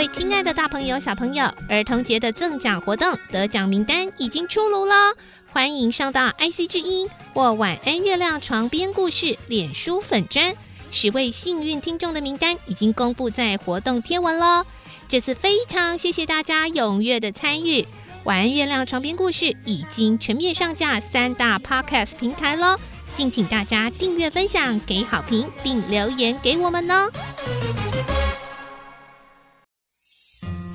位亲爱的大朋友、小朋友，儿童节的赠奖活动得奖名单已经出炉了，欢迎上到 IC 之音或晚安月亮床边故事脸书粉砖，十位幸运听众的名单已经公布在活动贴文喽。这次非常谢谢大家踊跃的参与，晚安月亮床边故事已经全面上架三大 Podcast 平台喽。敬请大家订阅、分享、给好评，并留言给我们哦。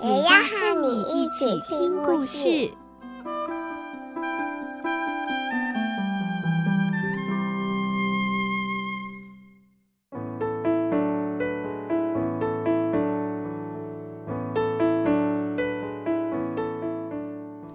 也要和你一起听故事。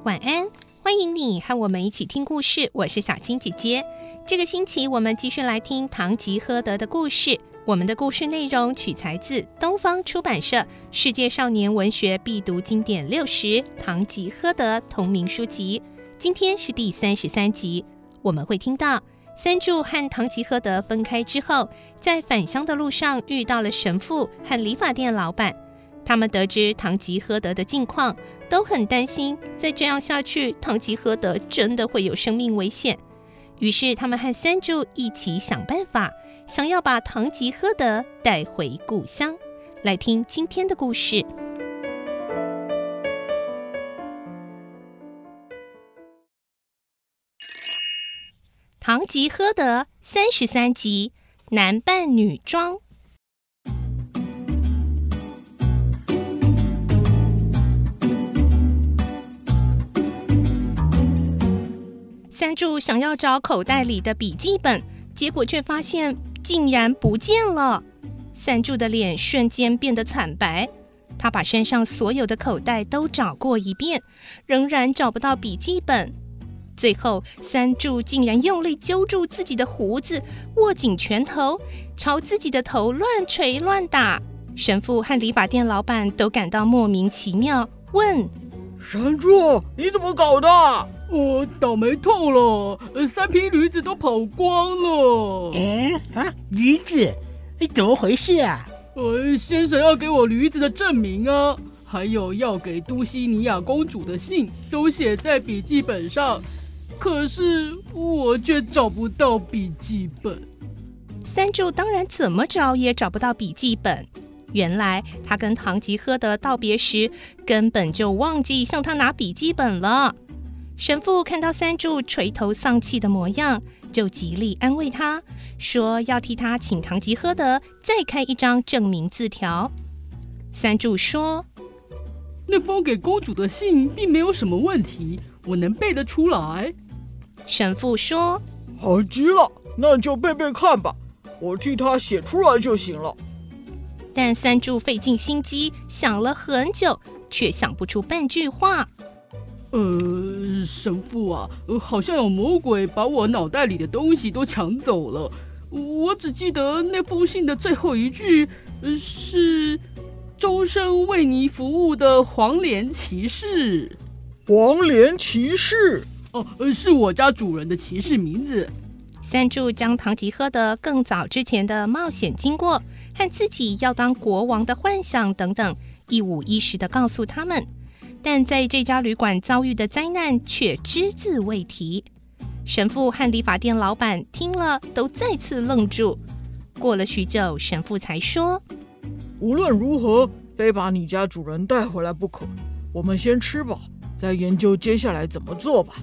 晚安，欢迎你和我们一起听故事。我是小青姐姐。这个星期，我们继续来听《堂吉诃德》的故事。我们的故事内容取材自东方出版社《世界少年文学必读经典六十》《堂吉诃德》同名书籍。今天是第三十三集，我们会听到三柱和堂吉诃德分开之后，在返乡的路上遇到了神父和理发店老板。他们得知堂吉诃德的近况，都很担心，再这样下去，堂吉诃德真的会有生命危险。于是，他们和三柱一起想办法，想要把唐吉诃德带回故乡。来听今天的故事，《唐吉诃德》三十三集，男扮女装。三柱想要找口袋里的笔记本，结果却发现竟然不见了。三柱的脸瞬间变得惨白，他把身上所有的口袋都找过一遍，仍然找不到笔记本。最后，三柱竟然用力揪住自己的胡子，握紧拳头，朝自己的头乱锤乱打。神父和理发店老板都感到莫名其妙，问：“三柱，你怎么搞的？”我倒霉透了，三匹驴子都跑光了。嗯啊，驴子，你怎么回事啊？呃，先生要给我驴子的证明啊，还有要给都西尼亚公主的信，都写在笔记本上，可是我却找不到笔记本。三柱当然怎么找也找不到笔记本。原来他跟唐吉诃德道别时，根本就忘记向他拿笔记本了。神父看到三柱垂头丧气的模样，就极力安慰他，说要替他请堂吉诃德再开一张证明字条。三柱说：“那封给公主的信并没有什么问题，我能背得出来。”神父说：“好极了，那就背背看吧，我替他写出来就行了。”但三柱费尽心机想了很久，却想不出半句话。呃，神父啊，呃，好像有魔鬼把我脑袋里的东西都抢走了。我只记得那封信的最后一句，呃，是“终身为你服务的黄连骑士”。黄连骑士？哦，呃，是我家主人的骑士名字。三柱将堂吉诃德更早之前的冒险经过和自己要当国王的幻想等等，一五一十的告诉他们。但在这家旅馆遭遇的灾难却只字未提。神父和理发店老板听了都再次愣住。过了许久，神父才说：“无论如何，非把你家主人带回来不可。我们先吃饱，再研究接下来怎么做吧。”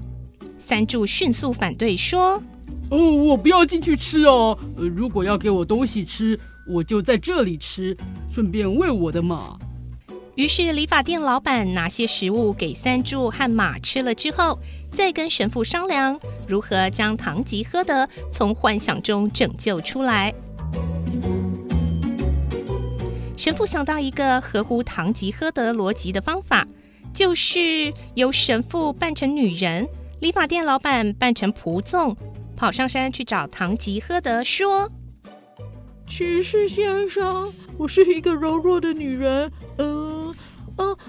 三柱迅速反对说：“哦，我不要进去吃哦。呃，如果要给我东西吃，我就在这里吃，顺便喂我的马。”于是，理发店老板拿些食物给三柱和马吃了之后，再跟神父商量如何将堂吉诃德从幻想中拯救出来。神父想到一个合乎堂吉诃德逻辑的方法，就是由神父扮成女人，理发店老板扮成仆众，跑上山去找堂吉诃德说：“骑士先生，我是一个柔弱的女人，嗯、呃，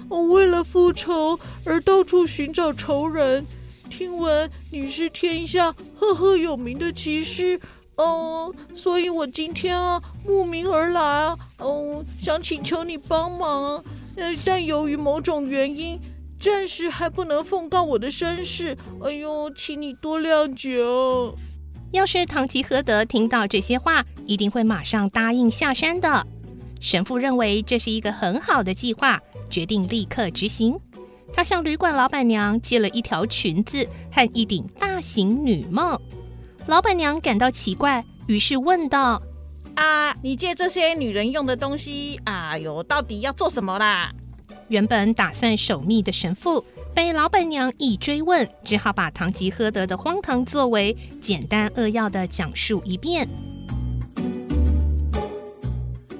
我为了复仇而到处寻找仇人。听闻你是天下赫赫有名的骑士。”哦，所以我今天啊慕名而来啊，哦，想请求你帮忙。呃，但由于某种原因，暂时还不能奉告我的身世。哎呦，请你多谅解哦。要是堂吉诃德听到这些话，一定会马上答应下山的。神父认为这是一个很好的计划，决定立刻执行。他向旅馆老板娘借了一条裙子和一顶大型女帽。老板娘感到奇怪，于是问道：“啊，你借这些女人用的东西，哎呦，到底要做什么啦？”原本打算守密的神父，被老板娘一追问，只好把堂吉诃德的荒唐作为简单扼要的讲述一遍。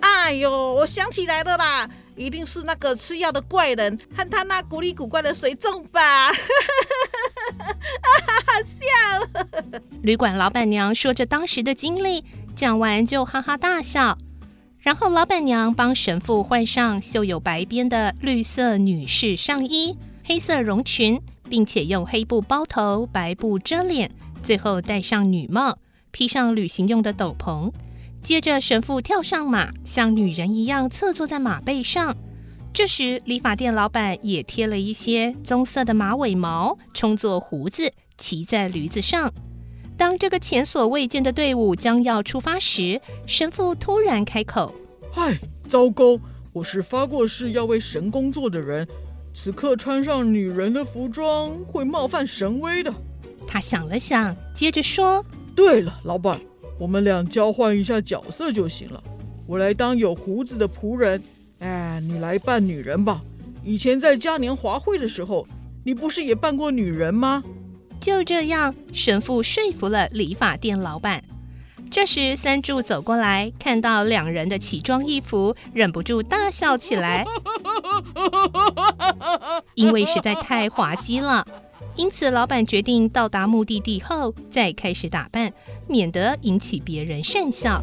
哎呦，我想起来了啦，一定是那个吃药的怪人和他那古里古怪的随从吧。好笑！旅馆老板娘说着当时的经历，讲完就哈哈大笑。然后老板娘帮神父换上绣有白边的绿色女士上衣、黑色绒裙，并且用黑布包头、白布遮脸，最后戴上女帽，披上旅行用的斗篷。接着神父跳上马，像女人一样侧坐在马背上。这时，理发店老板也贴了一些棕色的马尾毛，充作胡子，骑在驴子上。当这个前所未见的队伍将要出发时，神父突然开口：“嗨，糟糕！我是发过誓要为神工作的人，此刻穿上女人的服装会冒犯神威的。”他想了想，接着说：“对了，老板，我们俩交换一下角色就行了。我来当有胡子的仆人。”哎，你来扮女人吧。以前在嘉年华会的时候，你不是也扮过女人吗？就这样，神父说服了理发店老板。这时，三柱走过来，看到两人的奇装异服，忍不住大笑起来，因为实在太滑稽了。因此，老板决定到达目的地后再开始打扮，免得引起别人讪笑。